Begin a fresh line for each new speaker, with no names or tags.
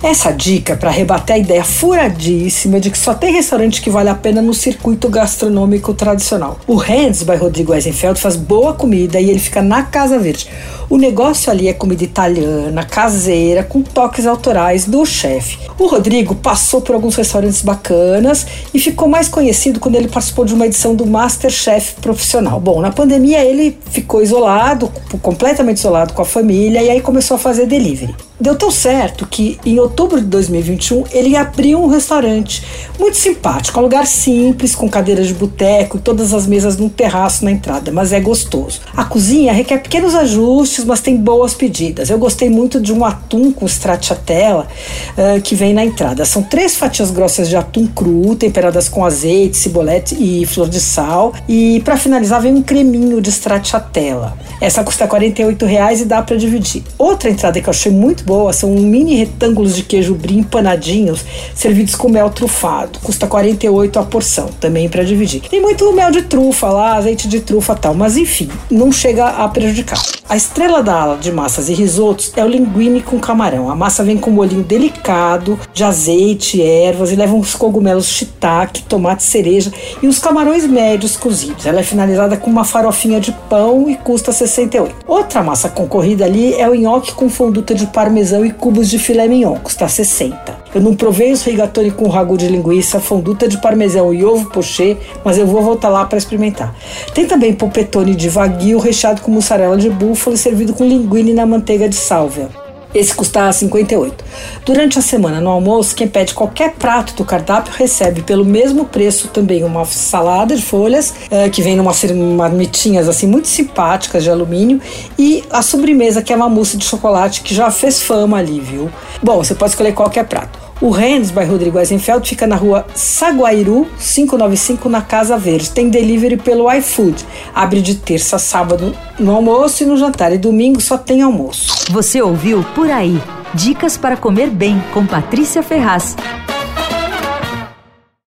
Essa dica para rebater a ideia furadíssima de que só tem restaurante que vale a pena no circuito gastronômico tradicional. O Hands by Rodrigo Eisenfeld faz boa comida e ele fica na Casa Verde. O negócio ali é comida italiana, caseira, com toques autorais do chefe. O Rodrigo passou por alguns restaurantes bacanas e ficou mais conhecido quando ele participou de uma edição do Masterchef profissional. Bom, na pandemia ele ficou isolado, completamente isolado com a família e aí começou a fazer delivery. Deu tão certo que em outubro de 2021 ele abriu um restaurante muito simpático, um lugar simples, com cadeiras de boteco todas as mesas num terraço na entrada, mas é gostoso. A cozinha requer pequenos ajustes, mas tem boas pedidas. Eu gostei muito de um atum com stracciatella uh, que vem na entrada. São três fatias grossas de atum cru, temperadas com azeite, cibolete e flor de sal. E para finalizar vem um creminho de stracciatella. Essa custa 48 reais e dá para dividir. Outra entrada que eu achei muito boa são mini retângulos de queijo brie empanadinhos, servidos com mel trufado. Custa 48 a porção, também para dividir. Tem muito mel de trufa lá, azeite de trufa tal, mas enfim, não chega a prejudicar. A estrela da ala de massas e risotos é o linguine com camarão. A massa vem com um molhinho delicado de azeite, ervas e leva uns cogumelos shiitake, tomate cereja e os camarões médios cozidos. Ela é finalizada com uma farofinha de pão e custa 68. Outra massa concorrida ali é o nhoque com fonduta de parmesão e cubos de filé mignon, custa 60. Eu não provei os rigatoni com ragu de linguiça, fonduta de parmesão e ovo pochê, mas eu vou voltar lá para experimentar. Tem também polpetone de wagyu recheado com mussarela de búfalo e servido com linguine na manteiga de sálvia. Esse custa 58. Durante a semana no almoço, quem pede qualquer prato do cardápio recebe pelo mesmo preço também uma salada de folhas, uh, que vem numa marmitinhas assim muito simpáticas de alumínio, e a sobremesa, que é uma mousse de chocolate que já fez fama ali, viu? Bom, você pode escolher qualquer prato. O Rennes, by Rodrigo Eisenfeld, fica na rua Saguairu, 595, na Casa Verde. Tem delivery pelo iFood. Abre de terça a sábado no almoço e no jantar. E domingo só tem almoço.
Você ouviu Por Aí. Dicas para comer bem com Patrícia Ferraz.